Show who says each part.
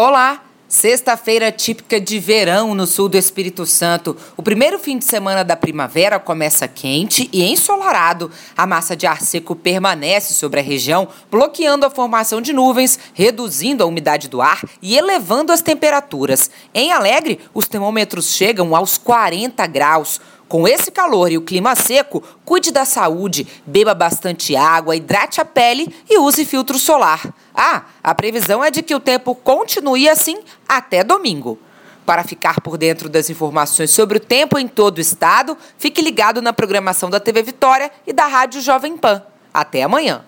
Speaker 1: Olá! Sexta-feira típica de verão no sul do Espírito Santo. O primeiro fim de semana da primavera começa quente e ensolarado. A massa de ar seco permanece sobre a região, bloqueando a formação de nuvens, reduzindo a umidade do ar e elevando as temperaturas. Em Alegre, os termômetros chegam aos 40 graus. Com esse calor e o clima seco, cuide da saúde, beba bastante água, hidrate a pele e use filtro solar. Ah, a previsão é de que o tempo continue assim até domingo. Para ficar por dentro das informações sobre o tempo em todo o estado, fique ligado na programação da TV Vitória e da Rádio Jovem Pan. Até amanhã.